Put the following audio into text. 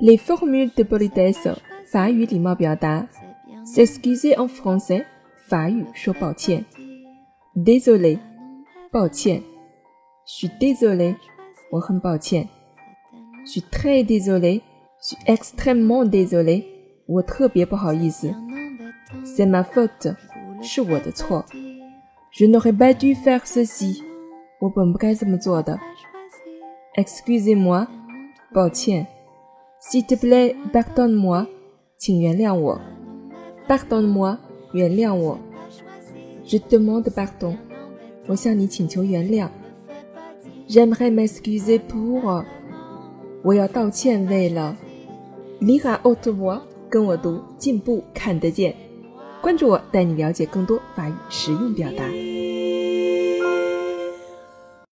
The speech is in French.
Les formules de politesse 法语礼貌表达 s'excuser en français 法语说抱歉 désolé 抱歉 je suis désolé 我很抱歉 je suis très désolé je suis extrêmement désolé 我特别不好意思 c'est ma faute 是我的错 je n'aurais pas dû faire ceci 我本不该这么做的 excusez-moi 抱歉 s'il te plaît pardonne-moi 请原谅我 pardonne-moi 原谅我 je demande pardon 我向你请求原谅 j'aimerais m'excuser pour 我要道歉为了 lire à haute voix 跟我读进步看得见关注我带你了解更多法语实用表达